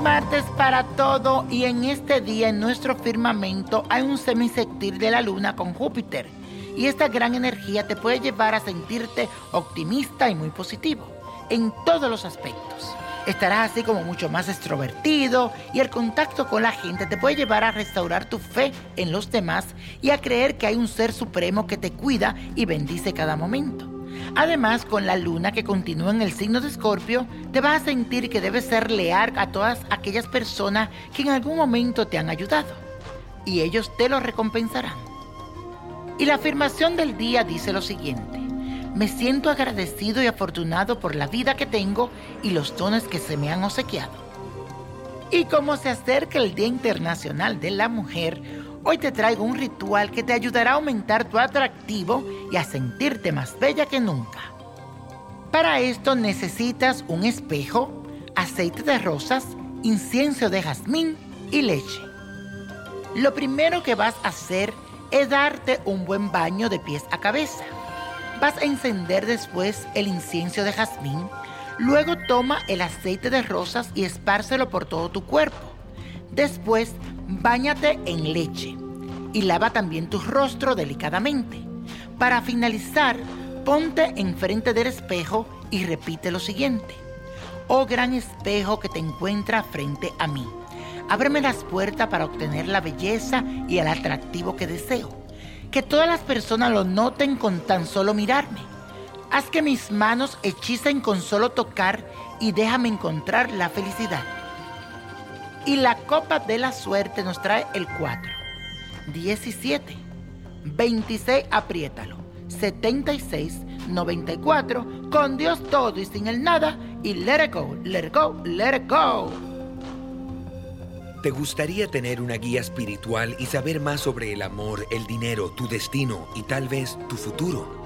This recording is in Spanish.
martes para todo y en este día en nuestro firmamento hay un semisectil de la luna con Júpiter y esta gran energía te puede llevar a sentirte optimista y muy positivo en todos los aspectos. Estarás así como mucho más extrovertido y el contacto con la gente te puede llevar a restaurar tu fe en los demás y a creer que hay un ser supremo que te cuida y bendice cada momento. Además, con la luna que continúa en el signo de Escorpio, te vas a sentir que debes ser leal a todas aquellas personas que en algún momento te han ayudado. Y ellos te lo recompensarán. Y la afirmación del día dice lo siguiente. Me siento agradecido y afortunado por la vida que tengo y los dones que se me han obsequiado. Y como se acerca el Día Internacional de la Mujer, hoy te traigo un ritual que te ayudará a aumentar tu atractivo y a sentirte más bella que nunca. Para esto necesitas un espejo, aceite de rosas, incienso de jazmín y leche. Lo primero que vas a hacer es darte un buen baño de pies a cabeza. Vas a encender después el incienso de jazmín. Luego toma el aceite de rosas y espárcelo por todo tu cuerpo. Después, báñate en leche y lava también tu rostro delicadamente. Para finalizar, ponte enfrente del espejo y repite lo siguiente. Oh gran espejo que te encuentra frente a mí, ábreme las puertas para obtener la belleza y el atractivo que deseo que todas las personas lo noten con tan solo mirarme. Haz que mis manos hechicen con solo tocar y déjame encontrar la felicidad. Y la copa de la suerte nos trae el 4, 17, 26, apriétalo, 76, 94, con Dios todo y sin el nada, y let it go, let it go, let it go. ¿Te gustaría tener una guía espiritual y saber más sobre el amor, el dinero, tu destino y tal vez tu futuro?